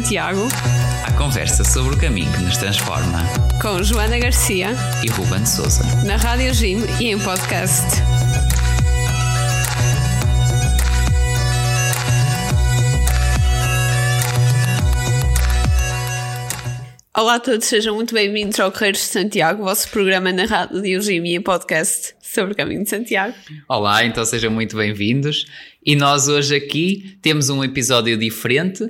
Santiago. A conversa sobre o caminho que nos transforma. Com Joana Garcia e Ruben Souza. Na Rádio Jim e em podcast. Olá a todos, sejam muito bem-vindos ao Correios de Santiago, vosso programa na Rádio Jim e em podcast sobre o caminho de Santiago. Olá, então sejam muito bem-vindos. E nós hoje aqui temos um episódio diferente,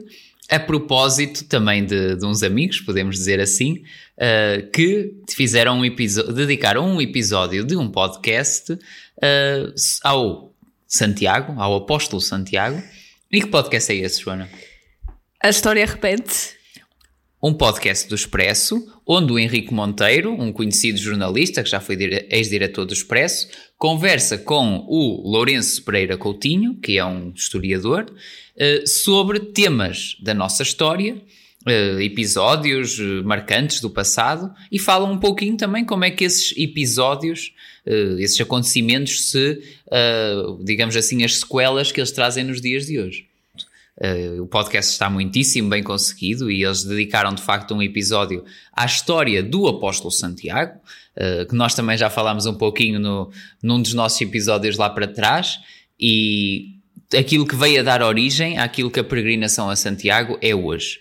a propósito também de, de uns amigos, podemos dizer assim, uh, que fizeram um episódio, dedicaram um episódio de um podcast uh, ao Santiago, ao apóstolo Santiago. E que podcast é esse, Joana? A história repete um podcast do Expresso, onde o Henrique Monteiro, um conhecido jornalista que já foi ex-diretor do Expresso, conversa com o Lourenço Pereira Coutinho, que é um historiador, eh, sobre temas da nossa história, eh, episódios eh, marcantes do passado, e fala um pouquinho também como é que esses episódios, esses acontecimentos se, digamos assim, as sequelas que eles trazem nos dias de hoje. Uh, o podcast está muitíssimo bem conseguido e eles dedicaram de facto um episódio à história do Apóstolo Santiago, uh, que nós também já falámos um pouquinho no, num dos nossos episódios lá para trás, e aquilo que veio a dar origem àquilo que a peregrinação a Santiago é hoje.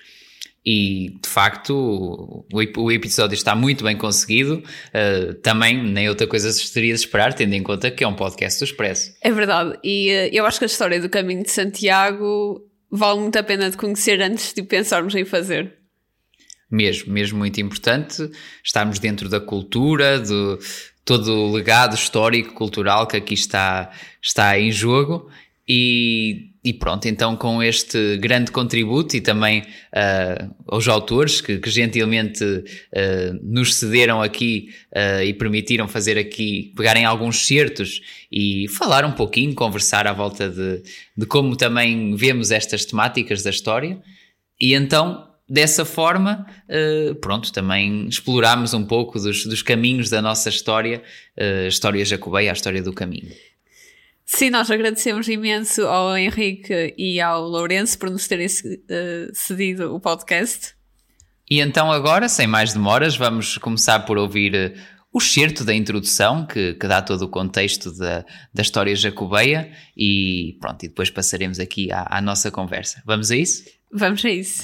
E de facto o, episódio está muito bem conseguido. Uh, também nem outra coisa se teria de esperar, tendo em conta que é um podcast do Expresso. É verdade, e uh, eu acho que a história do caminho de Santiago vale muito a pena de conhecer antes de pensarmos em fazer. Mesmo, mesmo muito importante estarmos dentro da cultura, do todo o legado histórico, cultural que aqui está, está em jogo e, e pronto, então com este grande contributo e também uh, aos autores que, que gentilmente uh, nos cederam aqui uh, e permitiram fazer aqui, pegarem alguns certos e falar um pouquinho, conversar à volta de, de como também vemos estas temáticas da história. E então, dessa forma, pronto, também explorámos um pouco dos, dos caminhos da nossa história, a história jacobeia, a história do caminho. Sim, nós agradecemos imenso ao Henrique e ao Lourenço por nos terem uh, cedido o podcast. E então agora, sem mais demoras, vamos começar por ouvir uh, o certo da introdução, que, que, dá todo o contexto da, da história jacobeia, e pronto, e depois passaremos aqui à, à nossa conversa. Vamos a isso? Vamos a isso.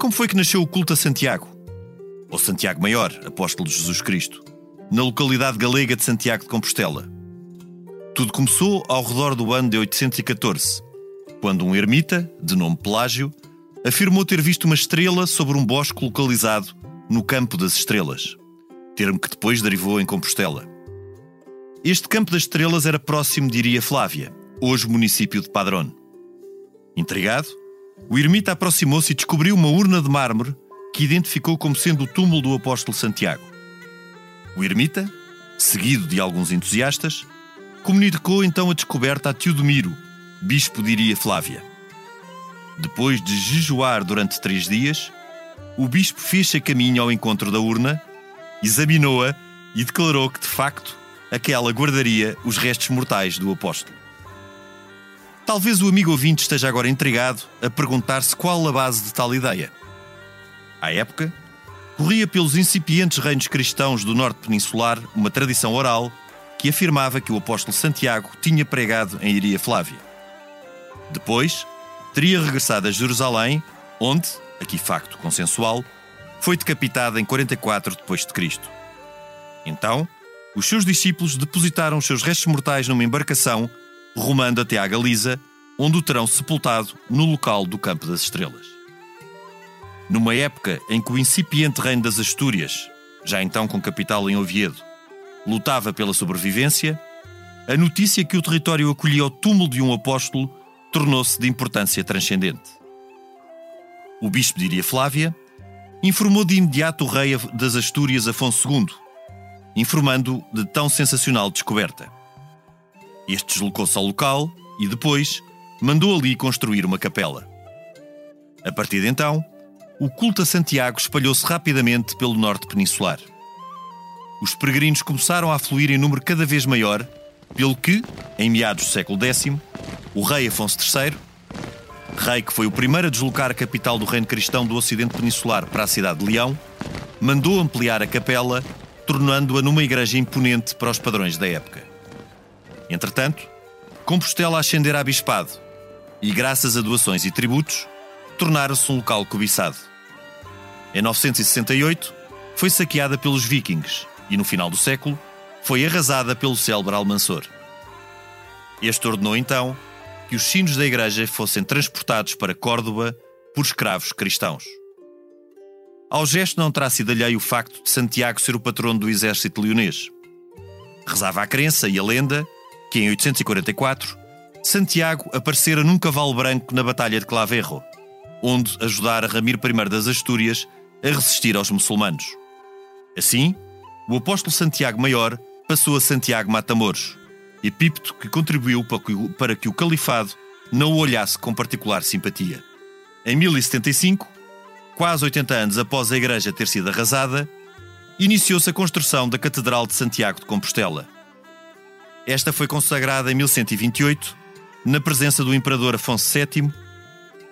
Como foi que nasceu o culto a Santiago? Ou Santiago Maior, apóstolo de Jesus Cristo? Na localidade galega de Santiago de Compostela. Tudo começou ao redor do ano de 814, quando um ermita, de nome Pelágio, afirmou ter visto uma estrela sobre um bosque localizado no Campo das Estrelas, termo que depois derivou em Compostela. Este Campo das Estrelas era próximo de Iria Flávia, hoje município de Padrón. Intrigado, o ermita aproximou-se e descobriu uma urna de mármore que identificou como sendo o túmulo do apóstolo Santiago. O ermita, seguido de alguns entusiastas, comunicou então a descoberta a Teodomiro, bispo de Iria Flávia. Depois de jejuar durante três dias, o bispo fez-se a caminho ao encontro da urna, examinou-a e declarou que, de facto, aquela guardaria os restos mortais do apóstolo. Talvez o amigo ouvinte esteja agora intrigado a perguntar-se qual a base de tal ideia. À época, corria pelos incipientes reinos cristãos do norte peninsular uma tradição oral que afirmava que o apóstolo Santiago tinha pregado em Iria Flávia. Depois, teria regressado a Jerusalém, onde, aqui facto consensual, foi decapitado em 44 depois de Cristo. Então, os seus discípulos depositaram os seus restos mortais numa embarcação, rumando até à Galiza, onde o terão sepultado no local do Campo das Estrelas. Numa época em que o incipiente reino das Astúrias, já então com capital em Oviedo, lutava pela sobrevivência, a notícia que o território acolhia o túmulo de um apóstolo tornou-se de importância transcendente. O bispo de Iria Flávia informou de imediato o rei das Astúrias Afonso II, informando de tão sensacional descoberta. Este deslocou-se ao local e depois mandou ali construir uma capela. A partir de então, o culto a Santiago espalhou-se rapidamente pelo norte peninsular. Os peregrinos começaram a fluir em número cada vez maior, pelo que, em meados do século X, o rei Afonso III, rei que foi o primeiro a deslocar a capital do reino cristão do Ocidente Peninsular para a cidade de Leão, mandou ampliar a capela, tornando-a numa igreja imponente para os padrões da época. Entretanto, Compostela ascendera a bispado e, graças a doações e tributos, tornara-se um local cobiçado. Em 968, foi saqueada pelos vikings e, no final do século, foi arrasada pelo célebre Almansor. Este ordenou então que os sinos da igreja fossem transportados para Córdoba por escravos cristãos. Ao gesto não terá sido alheio o facto de Santiago ser o patrono do exército leonês. Rezava a crença e a lenda que em 844 Santiago aparecera num cavalo branco na Batalha de Claverro, onde ajudara Ramiro I das Astúrias a resistir aos muçulmanos. Assim, o apóstolo Santiago Maior passou a Santiago Matamoros, epípeto que contribuiu para que o califado não o olhasse com particular simpatia. Em 1075, quase 80 anos após a igreja ter sido arrasada, iniciou-se a construção da Catedral de Santiago de Compostela. Esta foi consagrada em 1128, na presença do imperador Afonso VII,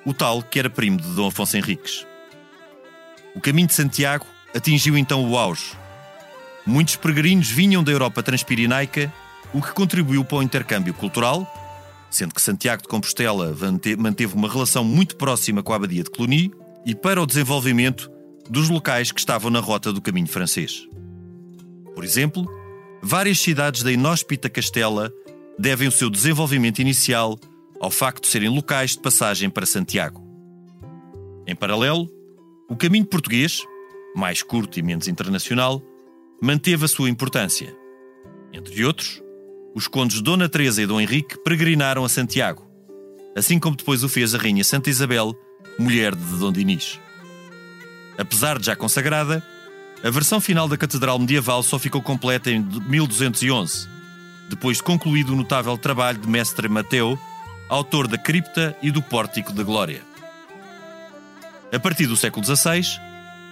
o tal que era primo de Dom Afonso Henriques. O caminho de Santiago atingiu então o auge. Muitos peregrinos vinham da Europa transpirinaica, o que contribuiu para o intercâmbio cultural, sendo que Santiago de Compostela manteve uma relação muito próxima com a Abadia de Cluny, e para o desenvolvimento dos locais que estavam na rota do caminho francês. Por exemplo, várias cidades da inóspita Castela devem o seu desenvolvimento inicial ao facto de serem locais de passagem para Santiago. Em paralelo, o caminho português, mais curto e menos internacional, manteve a sua importância. Entre outros, os condes Dona Teresa e Dom Henrique peregrinaram a Santiago, assim como depois o fez a Rainha Santa Isabel mulher de Dom Dinis. Apesar de já consagrada, a versão final da Catedral Medieval só ficou completa em 1211, depois de concluído o notável trabalho de Mestre Mateu, autor da Cripta e do Pórtico da Glória. A partir do século XVI,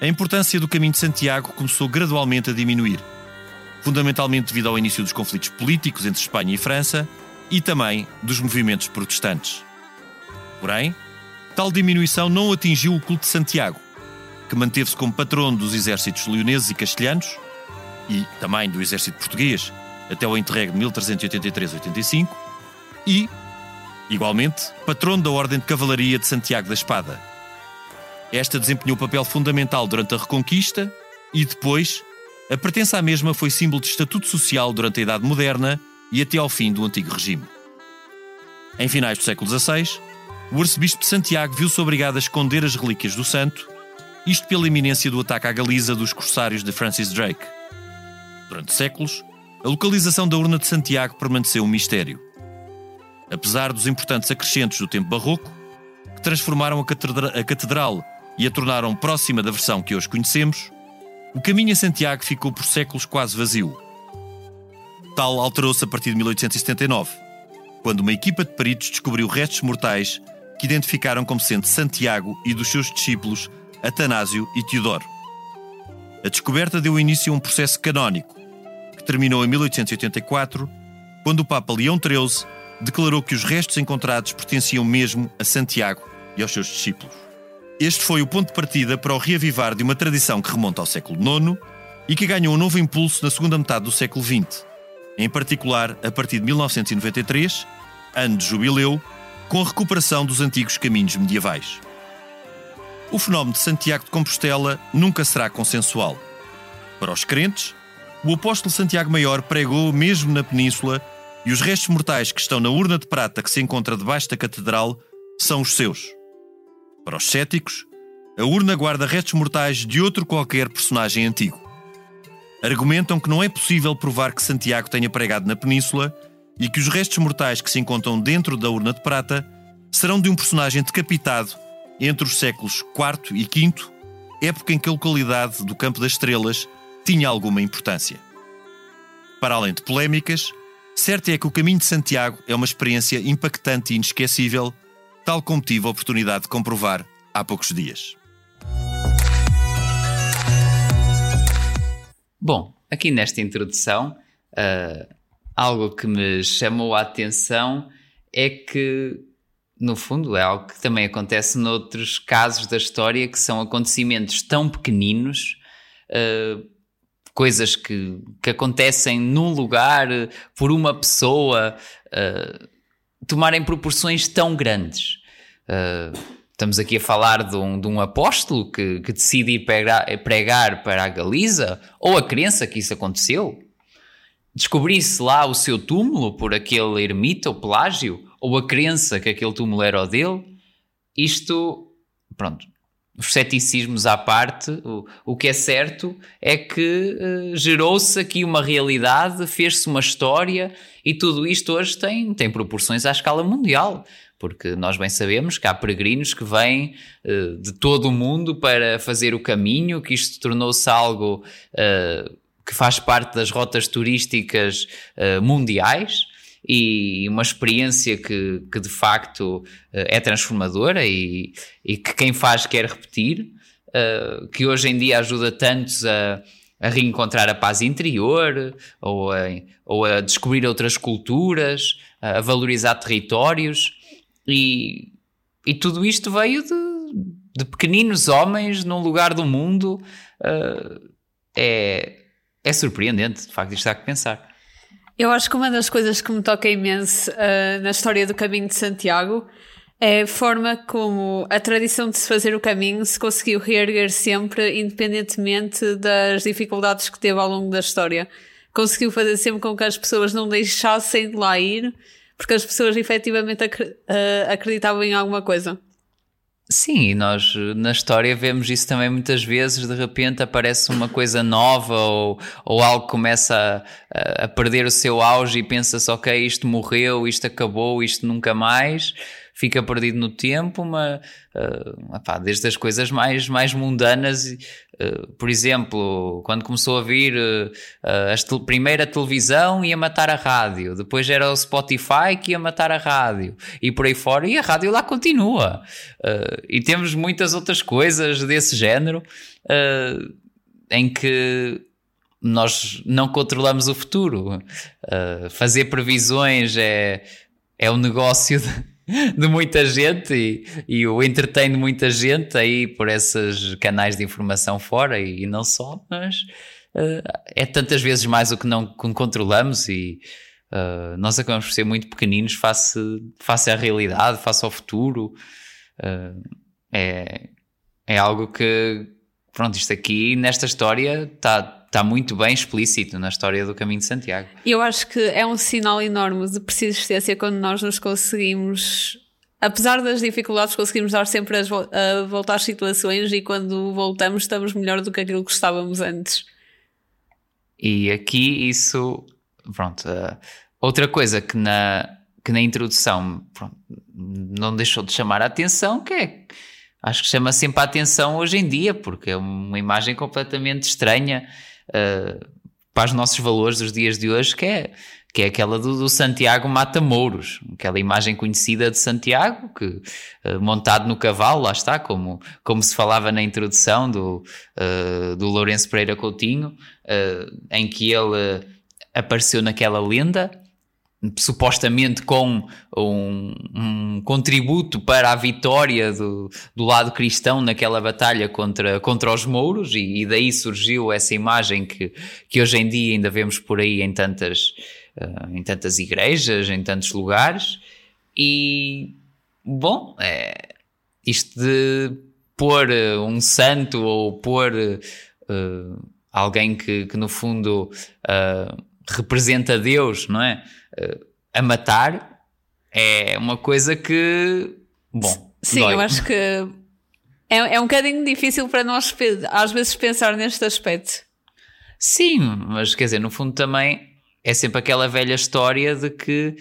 a importância do Caminho de Santiago começou gradualmente a diminuir, fundamentalmente devido ao início dos conflitos políticos entre Espanha e França e também dos movimentos protestantes. Porém, Tal diminuição não atingiu o culto de Santiago, que manteve-se como patrono dos exércitos leoneses e castelhanos e também do exército português até o interregno de 1383-85 e, igualmente, patrono da Ordem de Cavalaria de Santiago da Espada. Esta desempenhou papel fundamental durante a Reconquista e depois a pertença à mesma foi símbolo de estatuto social durante a Idade Moderna e até ao fim do antigo regime. Em finais do século XVI, o arcebispo de Santiago viu-se obrigado a esconder as relíquias do santo, isto pela iminência do ataque à Galiza dos corsários de Francis Drake. Durante séculos, a localização da urna de Santiago permaneceu um mistério. Apesar dos importantes acrescentos do tempo barroco, que transformaram a catedral e a tornaram próxima da versão que hoje conhecemos, o caminho a Santiago ficou por séculos quase vazio. Tal alterou-se a partir de 1879, quando uma equipa de peritos descobriu restos mortais que identificaram como sendo Santiago e dos seus discípulos Atanásio e Teodoro. A descoberta deu início a um processo canónico, que terminou em 1884, quando o Papa Leão XIII declarou que os restos encontrados pertenciam mesmo a Santiago e aos seus discípulos. Este foi o ponto de partida para o reavivar de uma tradição que remonta ao século IX e que ganhou um novo impulso na segunda metade do século XX, em particular a partir de 1993, ano de jubileu, com a recuperação dos antigos caminhos medievais. O fenómeno de Santiago de Compostela nunca será consensual. Para os crentes, o apóstolo Santiago Maior pregou mesmo na península e os restos mortais que estão na urna de prata que se encontra debaixo da catedral são os seus. Para os céticos, a urna guarda restos mortais de outro qualquer personagem antigo. Argumentam que não é possível provar que Santiago tenha pregado na península e que os restos mortais que se encontram dentro da urna de prata serão de um personagem decapitado entre os séculos IV e V, época em que a localidade do Campo das Estrelas tinha alguma importância. Para além de polémicas, certo é que o Caminho de Santiago é uma experiência impactante e inesquecível, tal como tive a oportunidade de comprovar há poucos dias. Bom, aqui nesta introdução, uh algo que me chamou a atenção é que, no fundo, é algo que também acontece noutros casos da história que são acontecimentos tão pequeninos. Uh, coisas que, que acontecem num lugar por uma pessoa uh, tomarem proporções tão grandes. Uh, estamos aqui a falar de um, de um apóstolo que, que decide ir pregar, pregar para a Galiza, ou a crença que isso aconteceu. Descobrisse lá o seu túmulo por aquele ermita ou Pelágio, ou a crença que aquele túmulo era o dele. Isto, pronto, os ceticismos à parte, o, o que é certo é que uh, gerou-se aqui uma realidade, fez-se uma história e tudo isto hoje tem, tem proporções à escala mundial. Porque nós bem sabemos que há peregrinos que vêm uh, de todo o mundo para fazer o caminho, que isto tornou-se algo uh, que faz parte das rotas turísticas mundiais e uma experiência que, que de facto eh, é transformadora e, e que quem faz quer repetir, uh, que hoje em dia ajuda tantos a, a reencontrar a paz interior ou a, ou a descobrir outras culturas, a valorizar territórios e, e tudo isto veio de, de pequeninos homens num lugar do mundo. Uh, é, é surpreendente, de facto, isto há que pensar. Eu acho que uma das coisas que me toca imenso uh, na história do caminho de Santiago é a forma como a tradição de se fazer o caminho se conseguiu reerguer sempre, independentemente das dificuldades que teve ao longo da história. Conseguiu fazer sempre com que as pessoas não deixassem de lá ir, porque as pessoas efetivamente ah, acreditavam em alguma coisa. Sim, e nós na história vemos isso também muitas vezes, de repente aparece uma coisa nova ou, ou algo começa a, a perder o seu auge e pensa-se, ok, isto morreu, isto acabou, isto nunca mais fica perdido no tempo, uma, uh, desde as coisas mais, mais mundanas, uh, por exemplo, quando começou a vir uh, a te primeira televisão ia matar a rádio, depois era o Spotify que ia matar a rádio, e por aí fora, e a rádio lá continua. e temos muitas outras coisas desse género em que nós não controlamos o futuro. Uh, fazer previsões é, é um negócio de, de muita gente e, e o entretém de muita gente aí por esses canais de informação fora e, e não só, mas uh, é tantas vezes mais o que não controlamos e uh, nós acabamos por ser muito pequeninos face, face à realidade, face ao futuro. Uh, é, é algo que, pronto, isto aqui nesta história está está muito bem explícito na história do Caminho de Santiago. Eu acho que é um sinal enorme de persistência quando nós nos conseguimos, apesar das dificuldades, conseguimos dar sempre a voltar às situações e quando voltamos estamos melhor do que aquilo que estávamos antes. E aqui isso, pronto, uh, outra coisa que na, que na introdução pronto, não deixou de chamar a atenção, que é acho que chama sempre a atenção hoje em dia, porque é uma imagem completamente estranha uh, para os nossos valores dos dias de hoje, que é, que é aquela do, do Santiago Mata-Mouros, aquela imagem conhecida de Santiago, que, uh, montado no cavalo, lá está, como, como se falava na introdução do, uh, do Lourenço Pereira Coutinho, em que ele apareceu naquela lenda, supostamente com um, um, contributo para a vitória do, do lado cristão naquela batalha contra, contra os mouros e, e, daí surgiu essa imagem que, que hoje em dia ainda vemos por aí em tantas, uh, em tantas igrejas, em tantos lugares e bom, é, isto de pôr um santo ou pôr uh, alguém que, que no fundo uh, representa Deus, não é? A matar é uma coisa que. Bom. Sim, dói. eu acho que é, é um bocadinho difícil para nós, às vezes, pensar neste aspecto. Sim, mas quer dizer, no fundo também é sempre aquela velha história de que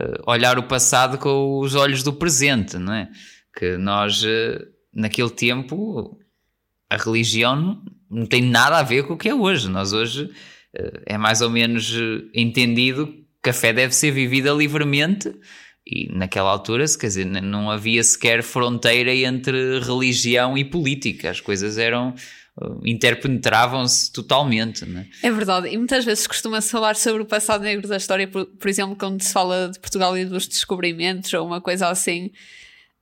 uh, olhar o passado com os olhos do presente, não é? Que nós, uh, naquele tempo, a religião não tem nada a ver com o que é hoje. Nós hoje uh, é mais ou menos entendido que a fé deve ser vivida livremente e naquela altura, quer dizer, não havia sequer fronteira entre religião e política. As coisas eram interpenetravam-se totalmente. Né? É verdade, e muitas vezes costuma-se falar sobre o passado negro da história, por, por exemplo, quando se fala de Portugal e dos descobrimentos ou uma coisa assim.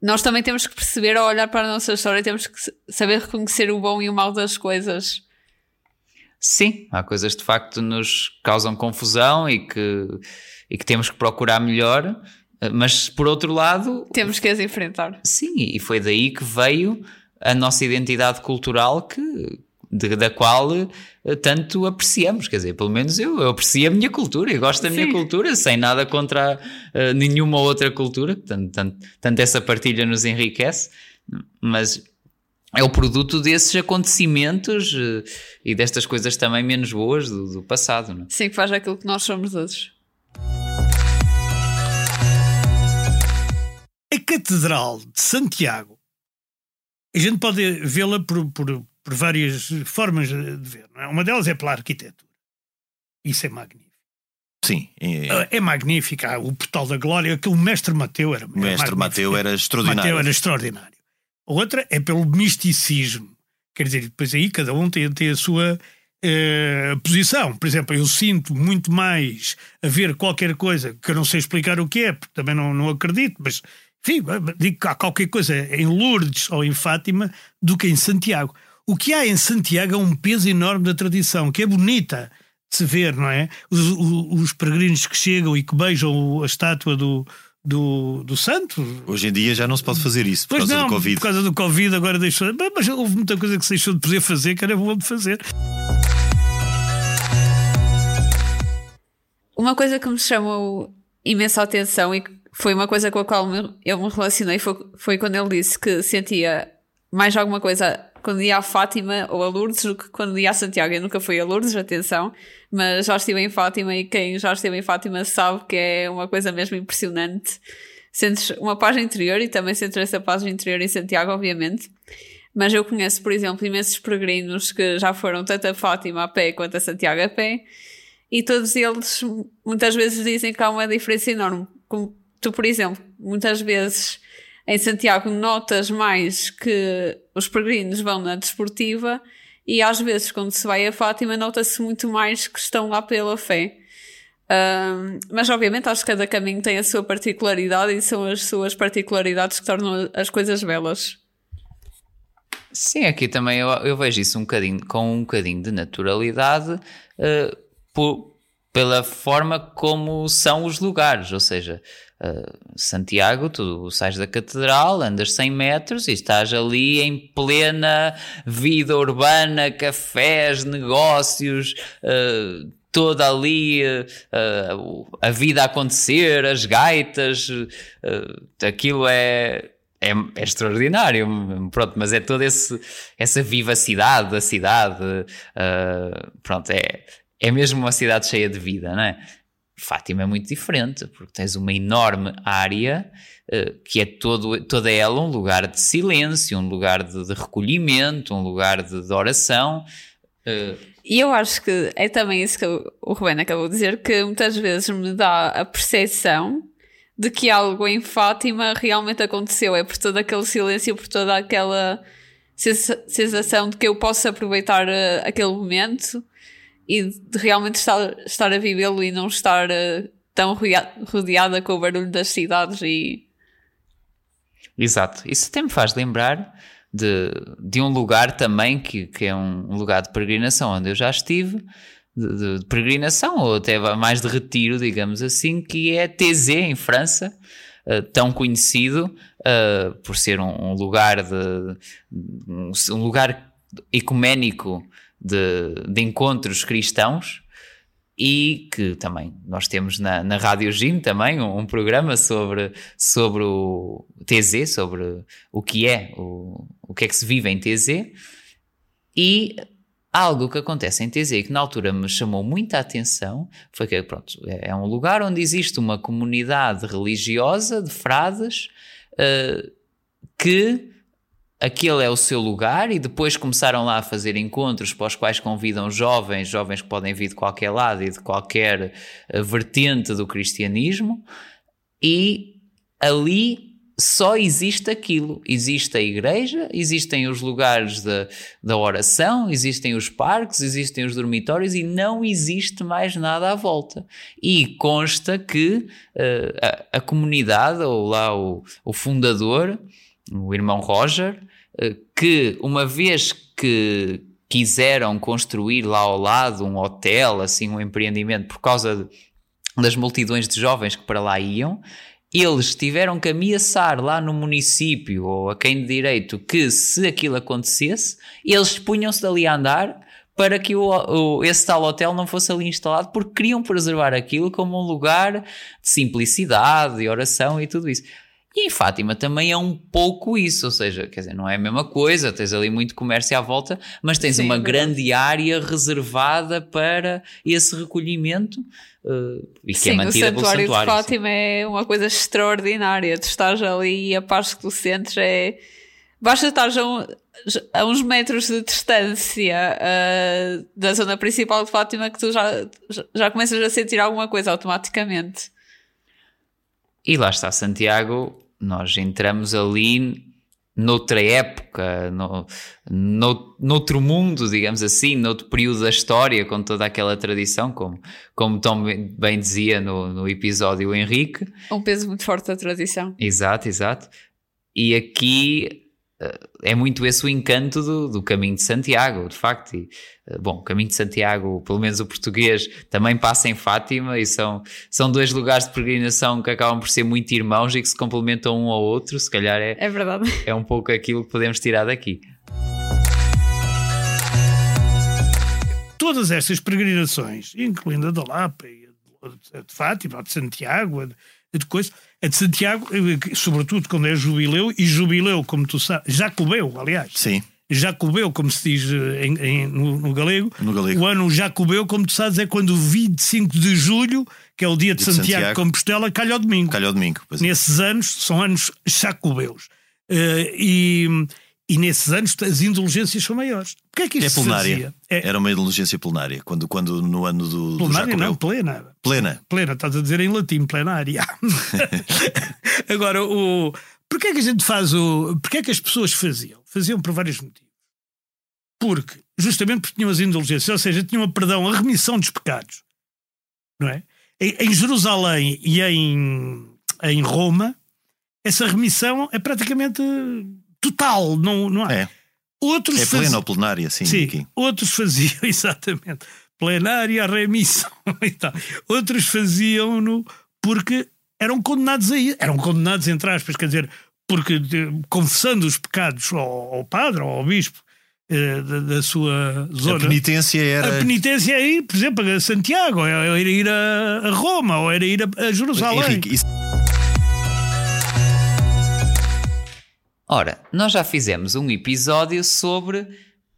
Nós também temos que perceber, ao olhar para a nossa história, temos que saber reconhecer o bom e o mau das coisas. Sim, há coisas de facto que nos causam confusão e que, e que temos que procurar melhor, mas por outro lado. Temos que as enfrentar. Sim, e foi daí que veio a nossa identidade cultural que, de, da qual uh, tanto apreciamos. Quer dizer, pelo menos eu, eu aprecio a minha cultura e gosto da Sim. minha cultura, sem nada contra uh, nenhuma outra cultura. Tanto, tanto, tanto essa partilha nos enriquece, mas é o produto desses acontecimentos uh, e destas coisas também menos boas do, do passado. Não? É? Sim, que faz aquilo que nós somos hoje. A Catedral de Santiago a gente pode vê-la por, por, por, várias formas de ver. É? Uma delas é pela arquitetura. Isso é magnífico. Sim. É, ah, é magnífica. O Portal da Glória, aquele mestre Mateu era. O mestre Mateu era extraordinário. Mateu era extraordinário. Outra é pelo misticismo. Quer dizer, depois aí cada um tem, tem a sua eh, posição. Por exemplo, eu sinto muito mais a ver qualquer coisa que eu não sei explicar o que é, porque também não, não acredito, mas enfim, digo que há qualquer coisa em Lourdes ou em Fátima do que em Santiago. O que há em Santiago é um peso enorme da tradição, que é bonita de se ver, não é? Os, os, os peregrinos que chegam e que beijam a estátua do, do, do santo. Hoje em dia já não se pode fazer isso por pois causa não, do Covid. Por causa do Covid agora deixou. Mas houve muita coisa que se deixou de poder fazer que era bom de fazer. Uma coisa que me chamou imensa atenção e foi uma coisa com a qual eu me relacionei foi, foi quando ele disse que sentia mais alguma coisa quando ia a Fátima ou a Lourdes do que quando ia a Santiago. Eu nunca fui a Lourdes, atenção, mas já estive em Fátima e quem já esteve em Fátima sabe que é uma coisa mesmo impressionante. Sentes uma paz interior e também sentes essa paz interior em Santiago, obviamente. Mas eu conheço, por exemplo, imensos peregrinos que já foram tanto a Fátima a pé quanto a Santiago a pé e todos eles muitas vezes dizem que há uma diferença enorme. Como tu, por exemplo, muitas vezes em Santiago notas mais que os peregrinos vão na desportiva e às vezes quando se vai a Fátima nota-se muito mais que estão lá pela fé. Um, mas obviamente acho que cada caminho tem a sua particularidade e são as suas particularidades que tornam as coisas belas. Sim, aqui também eu, eu vejo isso um bocadinho, com um bocadinho de naturalidade uh, por, pela forma como são os lugares, ou seja, uh, Santiago, tu sais da catedral, andas 100 metros e estás ali em plena vida urbana, cafés, negócios, uh, toda ali uh, a vida a acontecer, as gaitas, aquilo é, é, é, extraordinário, pronto, mas é toda essa vivacidade da cidade, pronto, é, é mesmo uma cidade cheia de vida, não é? Fátima é muito diferente, porque tens uma enorme área uh, que é todo, toda ela um lugar de silêncio, um lugar de, de recolhimento, um lugar de, de oração. Uh. E eu acho que é também isso que o Rubén acabou de dizer, que muitas vezes me dá a percepção de que algo em Fátima realmente aconteceu. É por todo aquele silêncio, por toda aquela sensação de que eu posso aproveitar uh, aquele momento e de realmente estar, estar a vivê-lo e não estar uh, tão rodeada com o barulho das cidades e. Exato. Isso até me faz lembrar de, de um lugar também que, que é um, lugar de peregrinação onde eu já estive, de, de, de, peregrinação ou até mais de retiro, digamos assim, que é TZ em França, uh, tão conhecido uh, por ser um, um lugar de um, um lugar ecuménico de, de encontros cristãos e que também nós temos na, na Rádio Gin também um, um, programa sobre, sobre o TZ, sobre o que é, o, o que é que se vive em TZ e algo que acontece em TZ que na altura me chamou muita atenção foi que pronto, é, é um lugar onde existe uma comunidade religiosa de frades uh, que aquele é o seu lugar e depois começaram lá a fazer encontros para os quais convidam jovens, jovens que podem vir de qualquer lado e de qualquer uh, vertente do cristianismo e ali só existe aquilo. Existe a igreja, existem os lugares da, da oração, existem os parques, existem os dormitórios e não existe mais nada à volta. E consta que uh, a, a, comunidade, ou lá o, o fundador, o irmão Roger, uh, que uma vez que quiseram construir lá ao lado um hotel, assim, um empreendimento, por causa de, das multidões de jovens que para lá iam, eles tiveram que ameaçar lá no município ou a quem de direito que se aquilo acontecesse, eles punham-se dali a andar para que o, o, esse tal hotel não fosse ali instalado porque queriam preservar aquilo como um lugar de simplicidade e oração e tudo isso. E em Fátima também é um pouco isso, ou seja, quer dizer, não é a mesma coisa, tens ali muito comércio à volta, mas tens Sim, uma é grande área reservada para esse recolhimento uh, e que é Sim, é mantida pelo santuário. O santuário de Fátima é uma coisa extraordinária. Tu estás ali e a paz que tu sentes é. Basta estar a, a uns metros de distância uh, da zona principal de Fátima que tu já, já começas a sentir alguma coisa automaticamente. E lá está Santiago, nós entramos ali noutra época, no, no, noutro mundo, digamos assim, noutro período da história, com toda aquela tradição, como, como tão bem dizia no, no episódio Henrique. Um peso muito forte da tradição. Exato, exato. E aqui é muito esse o encanto do, do, caminho de Santiago, de facto. E, eh, bom, o caminho de Santiago, pelo menos o português, também passa em Fátima e são, são dois lugares de peregrinação que acabam por ser muito irmãos e que se complementam um ao outro. Se calhar é, é, verdade. é um pouco aquilo que podemos tirar daqui. Todas estas peregrinações, incluindo a da Lapa, a de Fátima, a de Santiago, a de, a de coisa, a de Santiago, eh, sobretudo quando é jubileu, e jubileu, como tu sabes, Jacobeu, aliás. Sim. Jacobeu, como se diz eh, em, em, no, no, galego. no, galego. O ano Jacobeu, como tu sabes, é quando o 25 de julho, que é o dia de, Santiago, Santiago, de Compostela, calha ao domingo. Calha ao domingo. É. Nesses anos, são anos Jacobeus. Uh, e e nesses anos as indulgências são maiores. Porquê é que isto é plenária. É... Era uma indulgência plenária, quando, quando no ano do. Plenária do não, plena. Plena. Plena, estás a dizer em latim, plenária. Agora, o. Porquê é que a gente faz o. Porquê é que as pessoas faziam? Faziam por vários motivos. Porque, justamente porque tinham as indulgências, ou seja, tinham a perdão, a remissão dos pecados. Não é? Em, em Jerusalém e em, em Roma, essa remissão é praticamente total, não, não há. É. Outros é plena faz... ou plenária, sim. sim aqui. Outros faziam, exatamente, plenária, remissão e tal. Outros faziam-no porque eram condenados a ir. Eram condenados, entre aspas, quer dizer, porque de, confessando os pecados ao, ao padre ou ao bispo eh, da, da, sua zona. A penitência era. A penitência é ir, por exemplo, a Santiago, era ir a, a Roma, ou era ir a, a Jerusalém. Henrique, isso... Ora, nós já fizemos um episódio sobre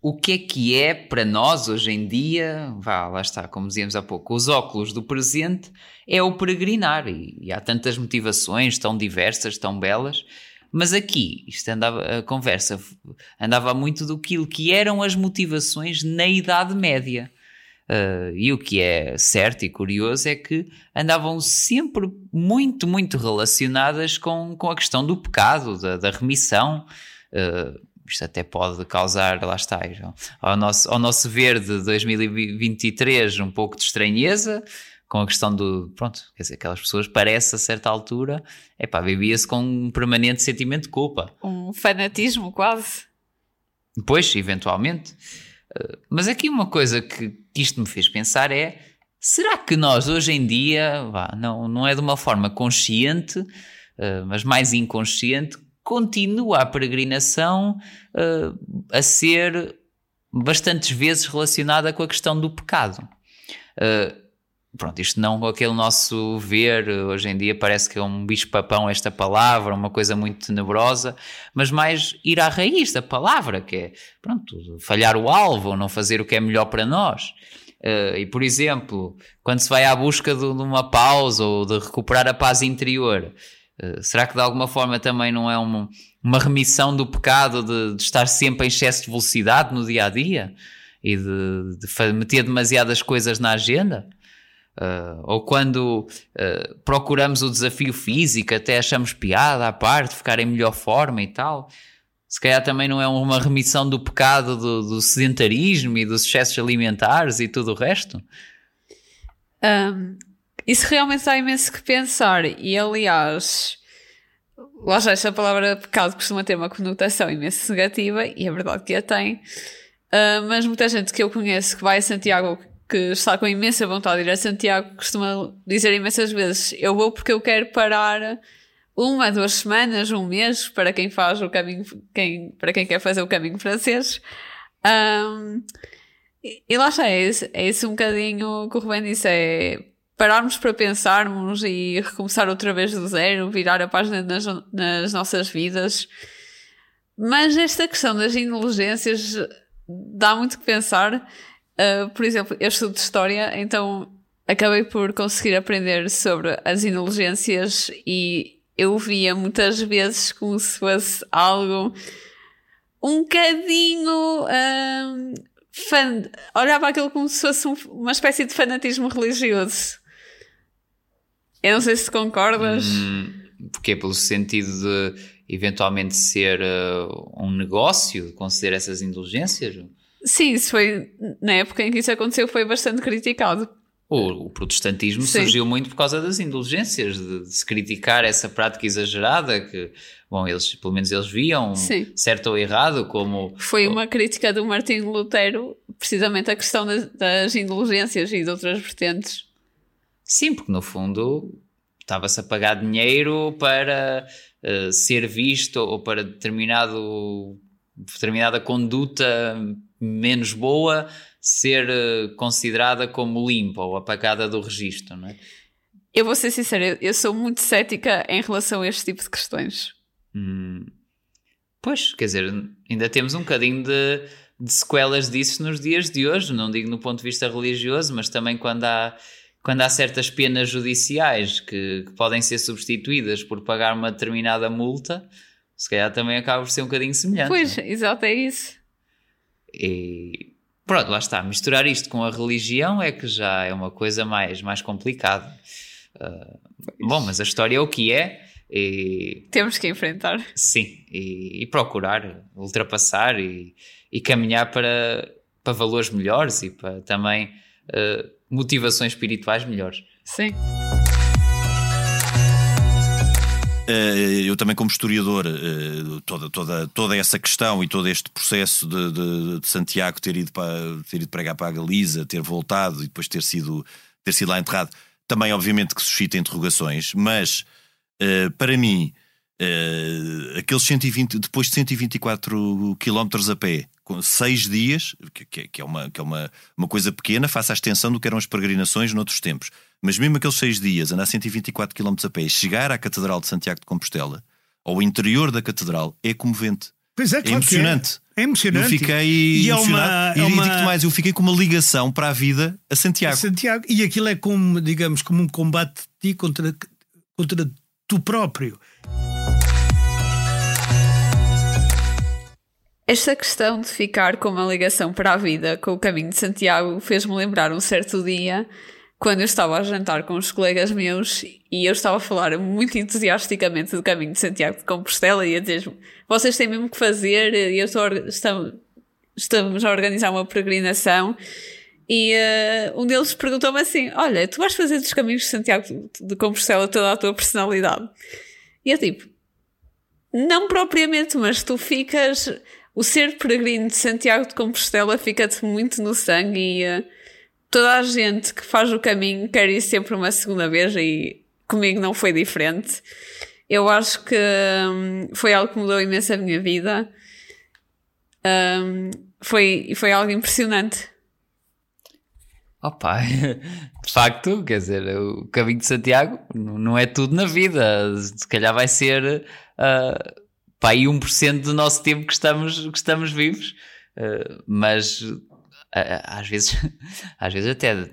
o que é que é para nós hoje em dia, vá, lá está, como dizíamos há pouco, os óculos do presente é o peregrinar e, e há tantas motivações tão diversas, tão belas, mas aqui isto andava, a conversa andava muito do que eram as motivações na Idade Média. Uh, e o que é certo e curioso é que andavam sempre muito, muito relacionadas com, com a questão do pecado, da, da remissão. Uh, isto até pode causar, lá está, ao nosso, ao nosso ver de 2023 um pouco de estranheza, com a questão do, pronto, quer dizer, aquelas pessoas parece a certa altura, é pá, vivia-se com um permanente sentimento de culpa. Um fanatismo quase. Pois, eventualmente. Mas aqui uma coisa que isto me fez pensar é: será que nós hoje em dia, vá, não, não é de uma forma consciente, uh, mas mais inconsciente, continua a peregrinação uh, a ser bastantes vezes relacionada com a questão do pecado? Pronto, isto não aquele nosso ver, hoje em dia parece que é um bicho-papão esta palavra, uma coisa muito tenebrosa, mas mais ir à raiz da palavra, que é, pronto, falhar o alvo não fazer o que é melhor para nós. Uh, e, por exemplo, quando se vai à busca de, de uma pausa ou de recuperar a paz interior, uh, será que de alguma forma também não é uma, uma remissão do pecado de, de estar sempre em excesso de velocidade no dia a dia e de, de meter demasiadas coisas na agenda? Uh, ou quando uh, procuramos o desafio físico, até achamos piada à parte, ficar em melhor forma e tal. Se calhar também não é uma remissão do pecado do, do sedentarismo e dos excessos alimentares e tudo o resto? Um, isso realmente dá imenso que pensar. E aliás, lá já esta palavra pecado costuma ter uma conotação imenso negativa, e é verdade que a tem. Uh, mas muita gente que eu conheço que vai a Santiago que está com imensa vontade de ir a Santiago, costuma dizer imensas vezes: Eu vou porque eu quero parar uma, duas semanas, um mês, para quem faz o caminho, quem, para quem quer fazer o caminho francês. Um, e, e lá está, é isso, é isso um bocadinho que o Rubén disse: é pararmos para pensarmos e recomeçar outra vez do zero, virar a página nas, nas nossas vidas. Mas esta questão das indulgências dá muito que pensar. Uh, por exemplo, eu estudo de História, então acabei por conseguir aprender sobre as indulgências e eu via muitas vezes como se fosse algo um bocadinho. Uh, fan... Olhava aquilo como se fosse um, uma espécie de fanatismo religioso. Eu não sei se concordas. Hum, porque é pelo sentido de eventualmente ser uh, um negócio, conceder essas indulgências? Sim, isso foi, na época em que isso aconteceu, foi bastante criticado. O, o protestantismo Sim. surgiu muito por causa das indulgências, de, de, se criticar essa prática exagerada que, bom, eles, pelo menos eles viam, Sim. certo ou errado, como... Foi uma crítica do Martinho Lutero, precisamente a questão das, das indulgências e de outras vertentes. Sim, porque no fundo estava-se a pagar dinheiro para uh, ser visto ou para determinado, determinada conduta menos boa ser uh, considerada como limpa ou apagada do registro, não é? Eu vou ser sincera, eu sou muito cética em relação a este tipo de questões. Hum. Pois, quer dizer, ainda temos um bocadinho de, de, sequelas disso nos dias de hoje, não digo no ponto de vista religioso, mas também quando há, quando há certas penas judiciais que, que podem ser substituídas por pagar uma determinada multa, se calhar também acaba por ser um bocadinho semelhante. Pois, exato, é isso. E pronto, lá está. Misturar isto com a religião é que já é uma coisa mais, mais complicada. Uh, bom, mas a história é o que é. E, Temos que enfrentar. Sim, e, e procurar ultrapassar e, e, caminhar para, para valores melhores e para também uh, motivações espirituais melhores. Sim. Eh, eu também, como historiador, eh, toda, toda, toda essa questão e todo este processo de, de, de Santiago ter ido, para, ter ido pregar para a Galiza, ter voltado e depois ter sido, ter sido lá enterrado, também, obviamente, que suscita interrogações, mas eh, para mim, aqueles 120, depois de 124 quilómetros a pé, com seis dias, que, que, é, uma, que é uma, uma coisa pequena, face à extensão do que eram as peregrinações noutros tempos. Mas mesmo aqueles seis dias, andar 124 km a pé e chegar à Catedral de Santiago de Compostela, ao interior da Catedral, é comovente. Pois é, é claro é emocionante. É. é. emocionante. Eu fiquei e emocionado. É uma, e é uma... digo mais, eu fiquei com uma ligação para a vida a Santiago. A Santiago. E aquilo é como, digamos, como um combate de ti contra, contra tu próprio. Esta questão de ficar com uma ligação para a vida com o caminho de Santiago fez-me lembrar um certo dia quando eu estava a jantar com os colegas meus e eu estava a falar muito entusiasticamente do caminho de Santiago de Compostela e a dizer vocês têm mesmo que fazer e eu estou, estamos, estamos a organizar uma peregrinação. E uh, um deles perguntou-me assim olha, tu vais fazer dos caminhos de Santiago de Compostela toda a tua personalidade? E eu tipo não propriamente, mas tu ficas o ser peregrino de Santiago de Compostela fica-te muito no sangue e uh, toda a gente que faz o caminho quer ir sempre uma segunda vez e comigo não foi diferente. Eu acho que um, foi algo que mudou imenso a minha vida. Um, foi, foi algo impressionante. Opa, de facto, quer dizer, o caminho de Santiago não é tudo na vida. Se calhar vai ser uh, pá, aí 1% do nosso tempo que estamos, que estamos vivos. Uh, mas às vezes, às vezes até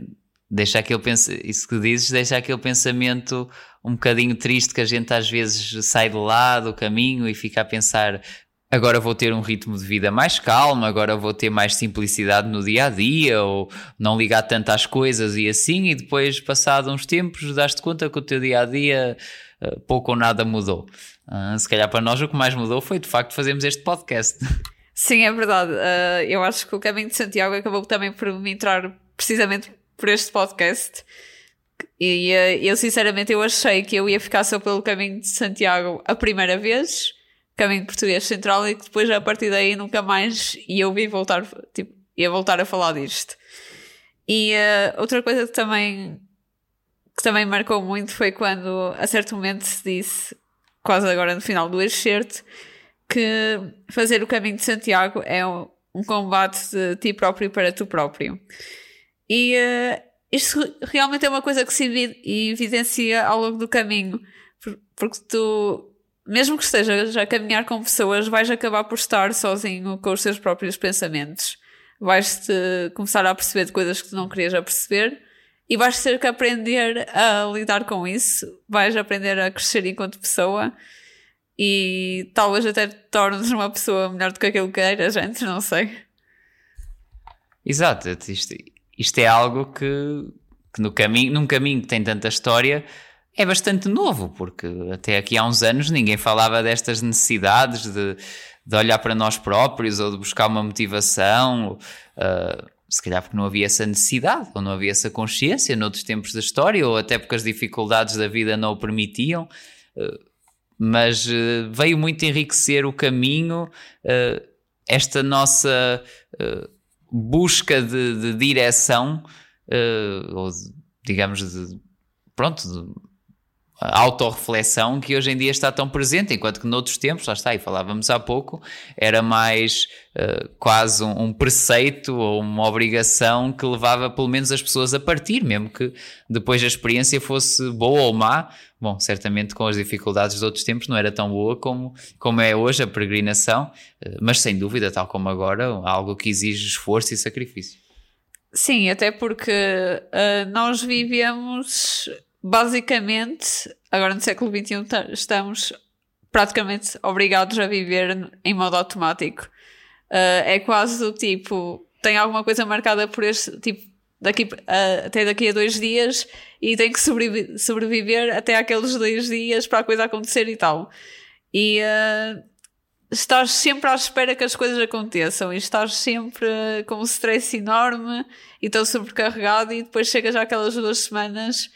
deixa aquele pensamento, isso que dizes, deixa aquele pensamento um bocadinho triste que a gente às vezes sai de lá do caminho e fica a pensar agora vou ter um ritmo de vida mais calmo, agora vou ter mais simplicidade no dia a dia, ou não ligar tanto às coisas e assim, e depois, passado uns tempos, daste conta que o teu dia a dia uh, pouco ou nada mudou. Uh, se calhar para nós o que mais mudou foi de facto fazermos este podcast. Sim, é verdade. Uh, eu acho que o caminho de Santiago acabou também por me entrar precisamente por este podcast. E eu sinceramente eu achei que eu ia ficar só pelo caminho de Santiago a primeira vez caminho português central e que depois a partir daí nunca mais ia ouvir voltar, tipo, ia voltar a falar disto. E uh, outra coisa que também, que também marcou muito foi quando a certo momento se disse, quase agora no final do excerto, que fazer o caminho de Santiago é um, um combate de ti próprio para tu próprio. E uh, isto realmente é uma coisa que se evidencia ao longo do caminho, porque tu mesmo que estejas a caminhar com pessoas, vais acabar por estar sozinho com os teus próprios pensamentos. Vais-te começar a perceber de coisas que tu não querias a perceber e vais ter que aprender a lidar com isso. Vais aprender a crescer enquanto pessoa e talvez até te tornes uma pessoa melhor do que aquilo que eras antes, não sei. Exato, isto, isto é algo que, que no caminho, num caminho que tem tanta história é bastante novo, porque até aqui há uns anos ninguém falava destas necessidades de, de olhar para nós próprios ou de buscar uma motivação. Uh, se calhar porque não havia essa necessidade, ou não havia essa consciência noutros tempos da história, ou até porque as dificuldades da vida não o permitiam. Uh, mas uh, veio muito enriquecer o caminho, esta nossa busca de, de direção, ou digamos, de, pronto, autorreflexão que hoje em dia está tão presente, enquanto que noutros tempos, lá está, e falávamos há pouco, era mais uh, quase um, um, preceito ou uma obrigação que levava pelo menos as pessoas a partir, mesmo que depois a experiência fosse boa ou má. Bom, certamente com as dificuldades de outros tempos não era tão boa como, como é hoje a peregrinação, uh, mas sem dúvida, tal como agora, algo que exige esforço e sacrifício. Sim, até porque uh, nós vivemos basicamente, agora no século XXI, estamos praticamente obrigados a viver em modo automático. Uh, é quase do tipo, tem alguma coisa marcada por este tipo, daqui, até daqui a dois dias e tem que sobreviver, sobreviver até aqueles dois dias para a coisa acontecer e tal. E uh, estás sempre à espera que as coisas aconteçam e estás sempre com um stress enorme e tão sobrecarregado e depois chegas àquelas duas semanas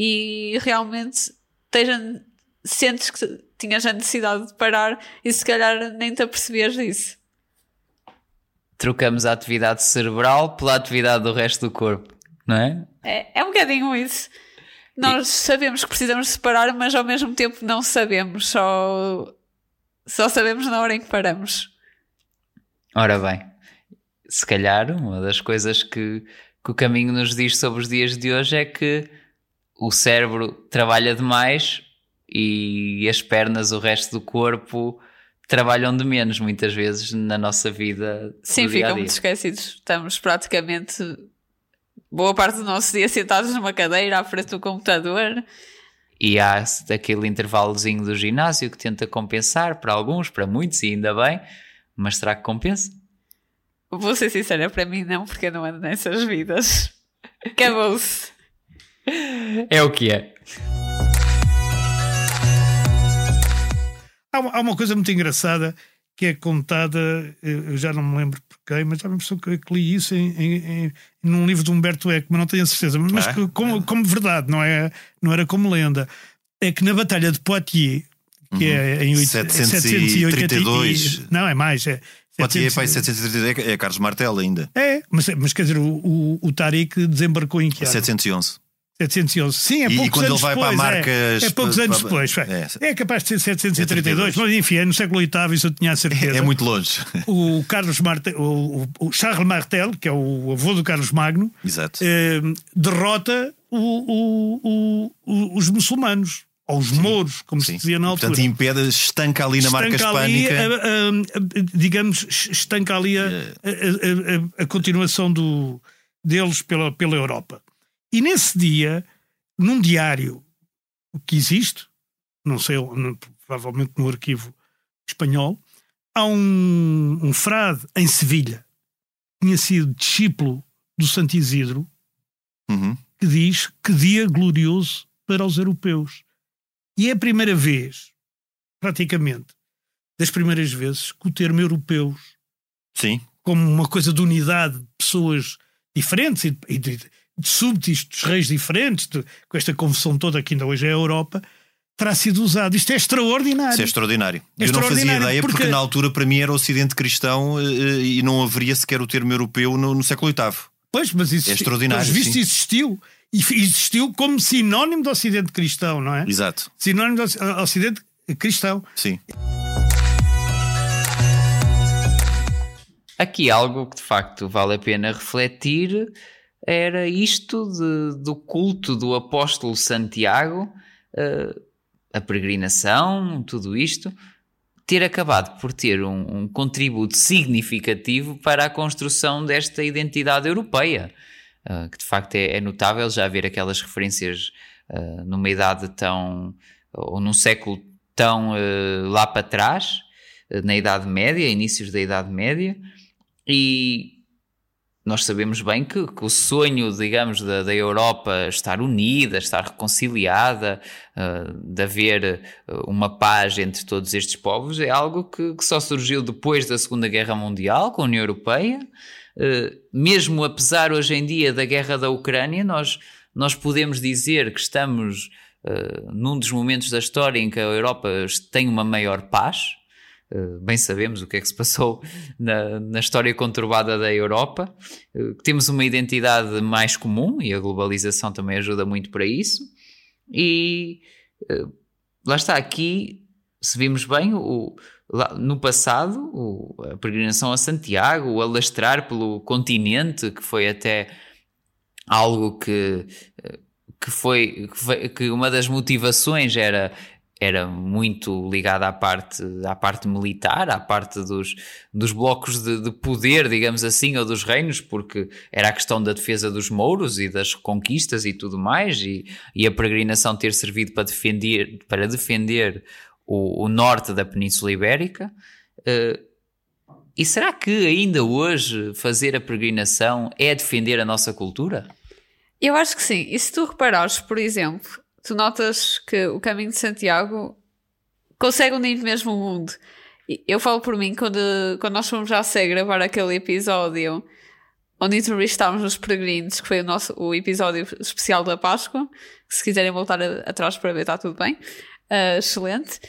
e realmente teja, sentes que tinhas a necessidade de parar e se calhar nem te apercebias disso. Trocamos a atividade cerebral pela atividade do resto do corpo, não é? É, é um bocadinho isso. Nós e... sabemos que precisamos separar, mas ao mesmo tempo não sabemos, só, só sabemos na hora em que paramos. Ora bem, se calhar uma das coisas que, que o caminho nos diz sobre os dias de hoje é que o cérebro trabalha demais e as pernas, o resto do corpo trabalham de menos muitas vezes na nossa vida. Sim, ficam muito esquecidos. Estamos praticamente boa parte do nosso dia sentados numa cadeira à frente do computador. E há aquele intervalozinho do ginásio que tenta compensar para alguns, para muitos, e ainda bem, mas será que compensa? Vou ser sincera, para mim não, porque eu não ando nessas vidas. Acabou-se. É o que é. Há, há uma coisa muito engraçada que é contada, eu já não me lembro por quem, mas já me impressão que, que li isso em, em, em, num livro de Humberto Eco, mas não tenho a certeza, mas ah, que, como, como, verdade, não, é, não era como lenda. É que na Batalha de Poitiers, que uhum. é em 732. não, é mais. É, Poitiers, pai, 732 é, é Carlos Martel ainda. É, mas, mas quer dizer, o, o, o Tariq desembarcou em que ano? 711. 711. Sim, é poucos anos depois. É, é, poucos anos depois. É, é capaz de ser 732, mas enfim, é no século VIII, isso eu tinha a certeza. É, muito longe. O Carlos Martel, o, o, Charles Martel, que é o avô do Carlos Magno, eh, derrota o, os muçulmanos. Ou os mouros, como Sim. se dizia na altura. Portanto, impede, estanca ali na marca hispânica. digamos, estanca ali a, a, a, a continuação do, deles pela, pela Europa. E nesse dia, num diário que existe, não sei, provavelmente no arquivo espanhol, há um, um frade em Sevilha, que tinha sido discípulo do Santo Isidro, Uhum. que diz que dia glorioso para os europeus. E é a primeira vez, praticamente, das primeiras vezes, que o termo europeus, Sim, como uma coisa de unidade de pessoas diferentes e e de, súbditos, dos reis diferentes, de- com esta confusão toda que ainda hoje é a Europa, terá sido usado. Isto é extraordinário. isso é extraordinário. É Eu não fazia extraordinário, ideia porque... porque- na altura para mim era o Ocidente cristão eh, e não haveria sequer o termo europeu no, no século VIII. Pois, mas isso É extraordinário, vistos sim. existiu. E existiu como sinónimo do Ocidente cristão, não é? Exato, Sinónimo do Oci- Ocidente cristão. sim. Aqui algo que de facto vale a pena refletir era isto de- do culto do apóstolo Santiago, eh, a peregrinação, tudo isto, ter acabado por ter um, um contributo significativo para a construção desta identidade europeia, eh, que de facto é, é notável já ver aquelas referências eh, numa idade tão, ou num século tão lá para trás, na Idade Média, inícios da Idade Média, e nós sabemos bem que, que o sonho, digamos, da, da Europa estar unida, estar reconciliada, uh, de haver uh, uma paz entre todos estes povos, é algo que, que só surgiu depois da Segunda Guerra Mundial, com a União Europeia. Uh, mesmo apesar hoje em dia da guerra da Ucrânia, nós, nós podemos dizer que estamos uh, num dos momentos da história em que a Europa tem uma maior paz. Uh, bem sabemos o que é que se passou na, na história conturbada da Europa. Uh, temos uma identidade mais comum e a globalização também ajuda muito para isso. E uh, lá está, aqui, se vimos bem, o, lá, no passado, o, a peregrinação a Santiago, o alastrar pelo continente, que foi até algo que, que foi que uma das motivações era era muito ligada à parte, à parte militar, à parte dos, dos blocos de, de, poder, digamos assim, ou dos reinos, porque era a questão da defesa dos mouros e das conquistas e tudo mais, e, e a peregrinação ter servido para defender, para defender o, o norte da Península Ibérica. Uh, e será que ainda hoje fazer a peregrinação é defender a nossa cultura? Eu acho que sim. E se tu reparares, por exemplo, tu notas que o caminho de Santiago consegue unir mesmo o mundo. Eu falo por mim, quando, quando nós fomos já ser gravar aquele episódio onde entrevistámos os peregrinos, que foi o nosso o episódio especial da Páscoa, se quiserem voltar atrás para ver, está tudo bem. Uh, excelente.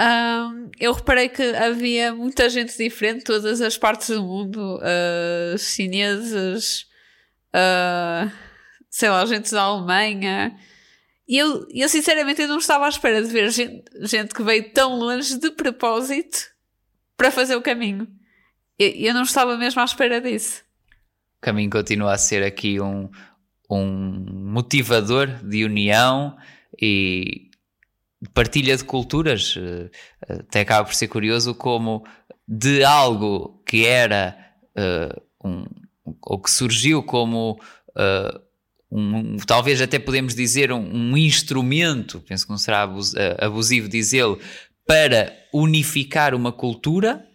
Um, eu reparei que havia muita gente diferente, todas as partes do mundo, uh, chineses, uh, sei lá, gente da Alemanha, e eu, eu sinceramente eu não estava à espera de ver gente, gente que veio tão longe de propósito para fazer o caminho. Eu, eu não estava mesmo à espera disso. O caminho continua a ser aqui um, um motivador de união e partilha de culturas. Até acaba por ser curioso como de algo que era uh, um, ou que surgiu como uh, um, talvez até podemos dizer um, um, instrumento, penso que não será abus, abusivo dizê-lo, para unificar uma cultura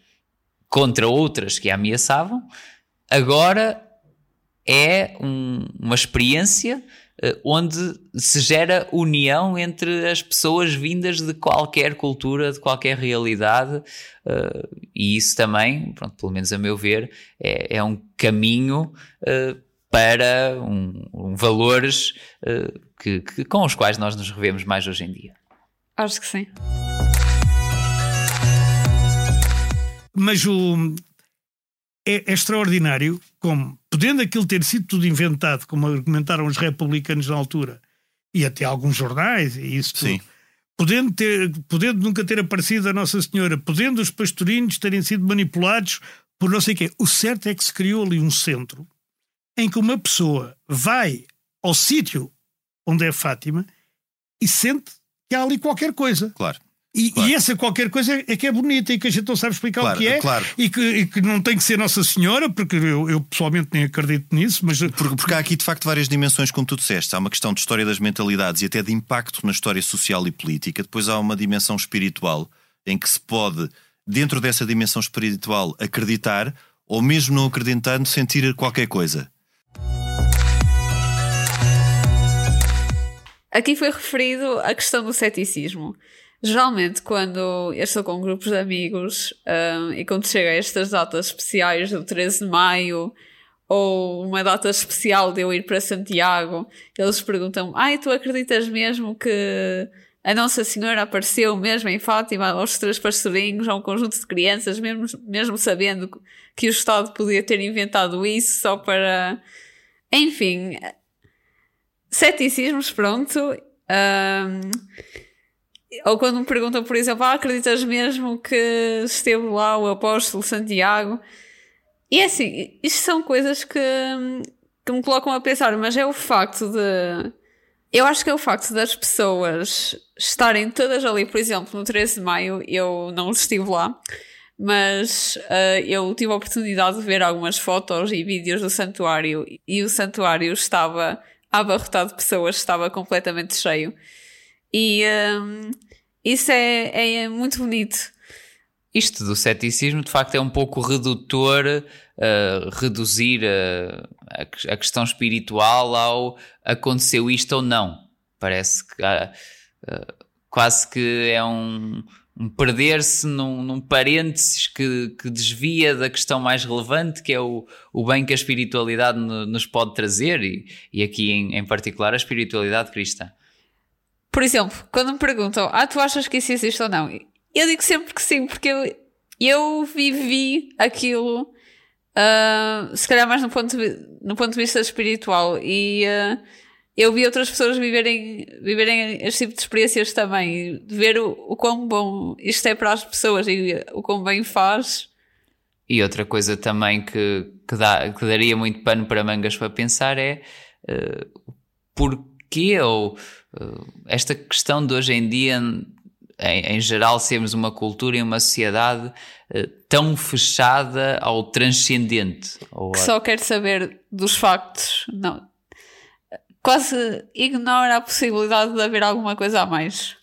contra outras que a ameaçavam, agora é um, uma experiência uh, onde se gera união entre as pessoas vindas de qualquer cultura, de qualquer realidade, uh, e isso também, pronto, pelo menos a meu ver, é, é um caminho para um, um valores uh, que, que, com os quais nós nos revemos mais hoje em dia. Acho que sim. Mas o, é, é, extraordinário como, podendo aquilo ter sido tudo inventado, como argumentaram os republicanos na altura, e até alguns jornais, e isso tudo, Sim. Podendo, ter, podendo nunca ter aparecido a Nossa Senhora, podendo os pastorinhos terem sido manipulados por não sei o quê, o certo é que se criou ali um centro em que uma pessoa vai ao sítio onde é Fátima e sente que há ali qualquer coisa. Claro. E, claro. e essa qualquer coisa é que é bonita e que a gente não sabe explicar claro, o que é claro. e, que, e que não tem que ser Nossa Senhora, porque eu, eu pessoalmente nem acredito nisso, mas. Porque, porque há aqui de facto várias dimensões, como tu disseste. Há uma questão de história das mentalidades e até de impacto na história social e política. Depois há uma dimensão espiritual em que se pode dentro dessa dimensão espiritual, acreditar ou mesmo não acreditando, sentir qualquer coisa? Aqui foi referido a questão do ceticismo. Geralmente, quando eu estou com grupos de amigos um, e quando chega a estas datas especiais do 13 de maio ou uma data especial de eu ir para Santiago, eles perguntam: Ai, tu acreditas mesmo que a Nossa Senhora apareceu mesmo em Fátima aos três pastorinhos, a um conjunto de crianças, mesmo, mesmo sabendo que o Estado podia ter inventado isso só para. Enfim, ceticismos, pronto. Um, ou quando me perguntam, por exemplo, ah, acreditas mesmo que esteve lá o apóstolo Santiago? E é assim, isto são coisas que, que me colocam a pensar, mas é o facto de. Eu acho que é o facto das pessoas estarem todas ali, por exemplo, no 13 de maio, eu não estive lá, mas uh, eu tive a oportunidade de ver algumas fotos e vídeos do santuário e o santuário estava abarrotado de pessoas, estava completamente cheio. E um, isso é, é muito bonito. Isto do ceticismo, de facto, é um pouco redutor, uh, reduzir uh, a, a, questão espiritual ao aconteceu isto ou não. Parece que uh, quase que é um, um perder-se num, num parênteses que, que, desvia da questão mais relevante, que é o, o bem que a espiritualidade nos pode trazer, e, e aqui em, em particular a espiritualidade cristã. Por exemplo, quando me perguntam, ah, tu achas que isso existe ou não? Eu digo sempre que sim, porque eu, eu vivi aquilo, uh, se calhar mais no ponto no ponto de vista espiritual, e uh, eu vi outras pessoas viverem, viverem este tipo de experiências também, de ver o, o quão bom isto é para as pessoas e o quão bem faz. E outra coisa também que, que, dá, que daria muito pano para mangas para pensar é uh, porquê ou uh, esta questão de hoje em dia, em, em, geral, sermos uma cultura e uma sociedade uh, tão fechada ao transcendente. Ou que só quer saber dos factos. Não, quase ignora a possibilidade de haver alguma coisa a mais.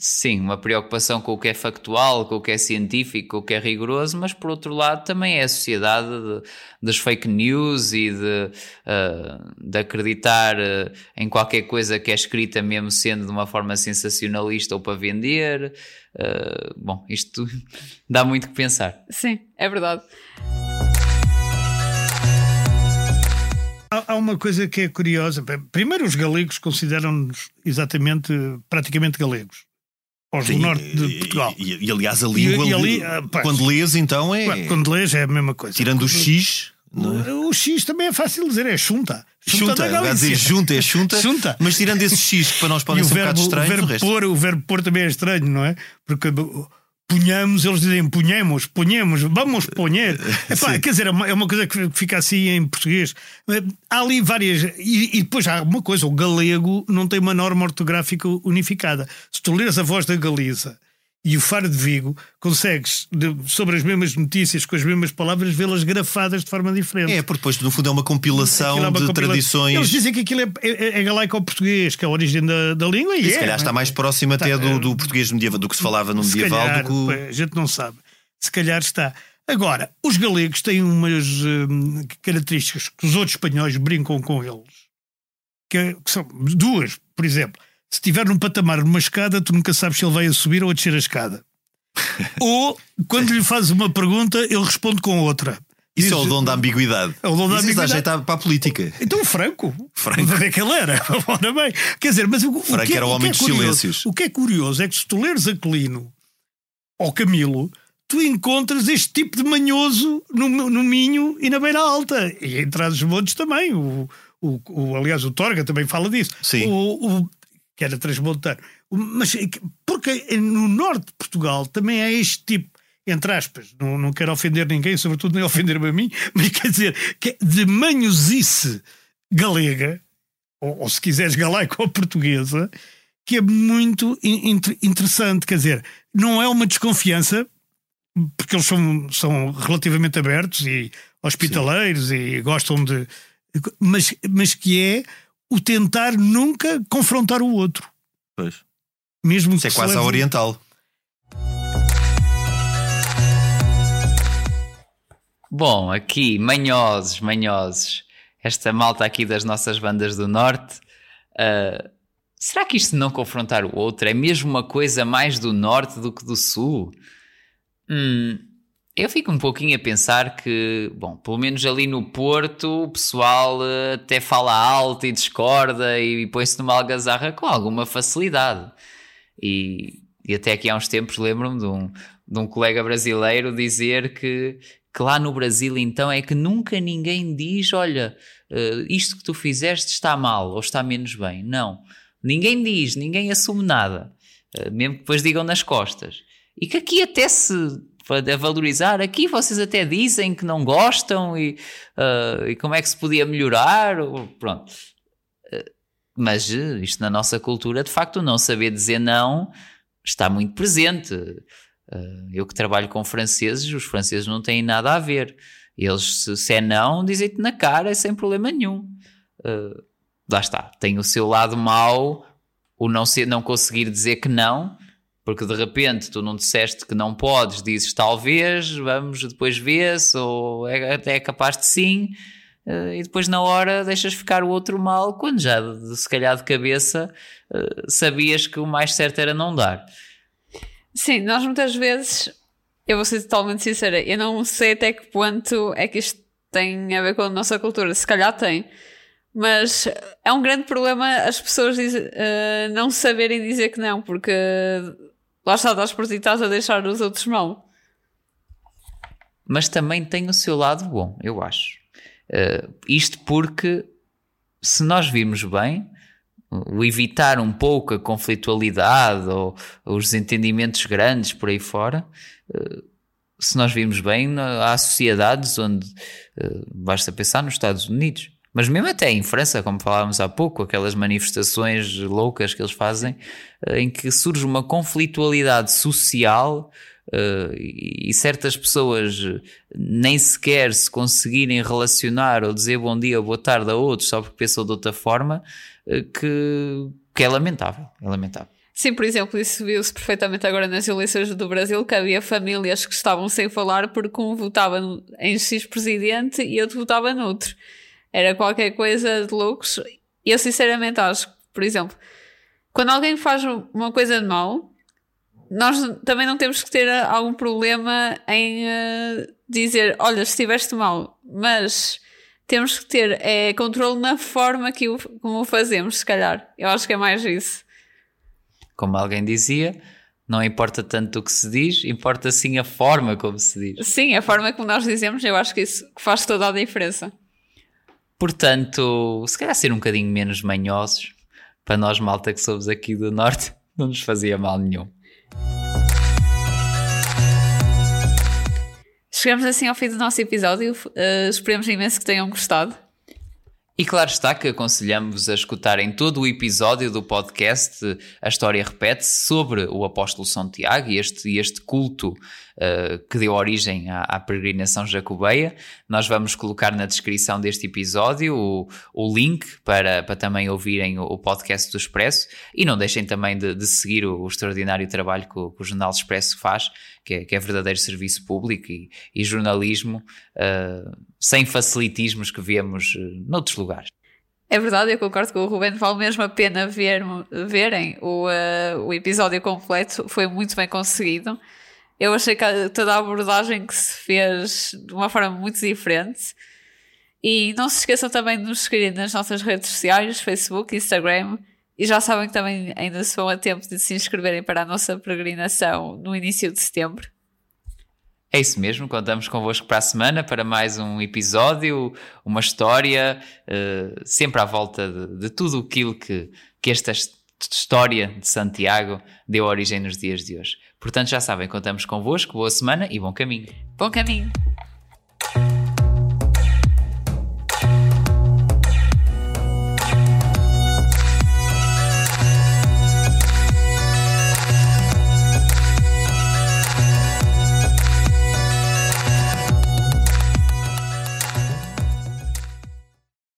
Sim, uma preocupação com o que é factual, com o que é científico, com o que é rigoroso, mas por outro lado também é a sociedade de, das fake news e de, uh, de acreditar uh, em qualquer coisa que é escrita, mesmo sendo de uma forma sensacionalista ou para vender. Uh, bom, isto dá muito que pensar. Sim, é verdade. Há, uma coisa que é curiosa. Primeiro, os galegos consideram-nos exatamente, praticamente galegos. Aos Sim, do norte de Portugal. E, e, e aliás, a língua, e, ali, ah, quando lês, então é. Quando lês é a mesma coisa. Tirando o X. É? O X também é fácil dizer, é chunta. Chunta, chunta dizer junta é chunta, chunta, mas tirando esse X que para nós pode ser um bocado estranho. O verbo, pôr, o verbo pôr também é estranho, não é? Porque punhamos, eles dizem punhamos, punhamos, vamos punher. Epá, quer dizer, é uma, é uma, coisa que fica assim em português. Há ali várias. E, e, depois há uma coisa: o galego não tem uma norma ortográfica unificada. Se tu leres a voz da Galiza e o Faro de Vigo, consegues, de, sobre as mesmas notícias, com as mesmas palavras, vê-las grafadas de forma diferente. É, porque depois, no fundo, é uma compilação é uma de tradições. Eles dizem que aquilo é, é, é galaico ao português, que é a origem da, da língua. E, e se é, calhar está mais próximo até do, é. do, português medieval, do que se falava no medieval. Calhar, do que... A gente não sabe. Se calhar está. Agora, os galegos têm umas hum, características que os outros espanhóis brincam com eles. Que, que são duas, por exemplo se estiver num patamar numa escada, tu nunca sabes se ele vai a subir ou a descer a escada. ou quando lhe fazes uma pergunta, ele responde com outra. Isso Diz, é o dom da ambiguidade. É o dom da Isso ambiguidade. ajeitar para a política. Então, Franco. Franco. É que ele era. Ora bem. Quer dizer, mas o, Franco o que, era o homem o dos silêncios. O que é curioso é que se tu leres Aquilino ou Camilo, tu encontras este tipo de manhoso no, no Minho e na Beira Alta. E em Trás-os-Montes também. O, o, o, aliás, o Torga também fala disso. Sim. O, o, que era transmontano. Mas porque no norte de Portugal também há este tipo, entre aspas, não, não quero ofender ninguém, sobretudo nem ofender-me a mim, mas quer dizer, que é de manhosice galega, ou, ou se quiseres galaico ou portuguesa, que é muito in, interessante. Quer dizer, não é uma desconfiança, porque eles são, são relativamente abertos e hospitaleiros Sim. e gostam de. Mas, mas que é o tentar nunca confrontar o outro. Pois. Mesmo Isso é quase a oriental. Bom, aqui, manhosos, manhosos. Esta malta aqui das nossas bandas do Norte. Uh, será que isto de não confrontar o outro é mesmo uma coisa mais do Norte do que do Sul? Hum, eu fico um pouquinho a pensar que, bom, pelo menos ali no Porto, o pessoal uh, até fala alto e discorda e, põe-se numa algazarra com alguma facilidade. E, e até aqui há uns tempos lembro-me de um, de um colega brasileiro dizer que, que lá no Brasil então é que nunca ninguém diz: olha, uh, isto que tu fizeste está mal ou está menos bem. Não. Ninguém diz, ninguém assume nada. Uh, mesmo que depois digam nas costas. E que aqui até se a valorizar. Aqui vocês até dizem que não gostam e, uh, e como é que se podia melhorar. Pronto. Uh, mas isto na nossa cultura, de facto, não saber dizer não está muito presente. Uh, eu que trabalho com franceses, os franceses não têm nada a ver. Eles, se, se é não, dizem-te na cara sem problema nenhum. lá está. Tem o seu lado mau, o não, ser, não conseguir dizer que não porque de repente tu não disseste que não podes, dizes talvez, vamos depois ver-se, ou é, até é capaz de sim, uh, e depois na hora deixas ficar o outro mal, quando já se calhar de cabeça uh, sabias que o mais certo era não dar. Sim, nós muitas vezes, eu vou ser totalmente sincera, eu não sei até que ponto é que isto tem a ver com a nossa cultura, se calhar tem. Mas é um grande problema as pessoas uh, não saberem dizer que não, porque Lá está, estás por ti, estás a deixar os outros mal. Mas também tem o seu lado bom, eu acho. Uh, isto porque, se nós virmos bem, o evitar um pouco a conflitualidade ou, os desentendimentos grandes por aí fora, uh, se nós vimos bem, há sociedades onde uh, basta pensar nos Estados Unidos mas mesmo até em França, como falávamos há pouco, aquelas manifestações loucas que eles fazem, eh, em que surge uma conflitualidade social uh, e certas pessoas nem sequer se conseguirem relacionar ou dizer bom dia ou boa tarde a outros só porque pensam de outra forma, uh, que, que é lamentável. É lamentável. Sim, por exemplo, isso viu-se perfeitamente agora nas eleições do Brasil, que havia famílias que estavam sem falar porque um votava em X presidente e outro votava noutro. Era qualquer coisa de loucos. E eu sinceramente acho que, por exemplo, quando alguém faz uma coisa de mal, nós também não temos que ter algum problema em uh, dizer, olha, estiveste mal, mas temos que ter é, controle na forma que o, como o fazemos, se calhar. Eu acho que é mais isso. Como alguém dizia, não importa tanto o que se diz, importa sim a forma como se diz. Sim, a forma como nós dizemos, eu acho que isso faz toda a diferença. Portanto, se calhar ser um bocadinho menos manhosos, para nós, malta que somos aqui do Norte, não nos fazia mal nenhum. Chegamos assim ao fim do nosso episódio. Uh, esperemos imenso que tenham gostado. E claro está que aconselhamos a escutarem todo o episódio do podcast A História Repete-se sobre o apóstolo São Tiago e este, este culto uh, que deu origem à, à, peregrinação jacobeia. Nós vamos colocar na descrição deste episódio o, o link para, para também ouvirem o, o podcast do Expresso e não deixem também de, de seguir o, o, extraordinário trabalho que o, que Jornal Expresso faz, que é, que é verdadeiro serviço público e, e jornalismo uh, sem facilitismos que vemos uh, noutros lugares. É verdade, eu concordo com o Ruben, vale mesmo a pena ver, verem o, uh, o episódio completo, foi muito bem conseguido. Eu achei que toda a abordagem que se fez de uma forma muito diferente. E não se esqueçam também de nos seguir nas nossas redes sociais, Facebook, Instagram. E já sabem que também ainda se vão a tempo de se inscreverem para a nossa peregrinação no início de setembro. É isso mesmo, contamos convosco para a semana para mais um episódio, uma história, uh, sempre à volta de, de tudo aquilo que, que esta história de Santiago deu origem nos dias de hoje. Portanto, já sabem, contamos convosco, boa semana e bom caminho. Bom caminho.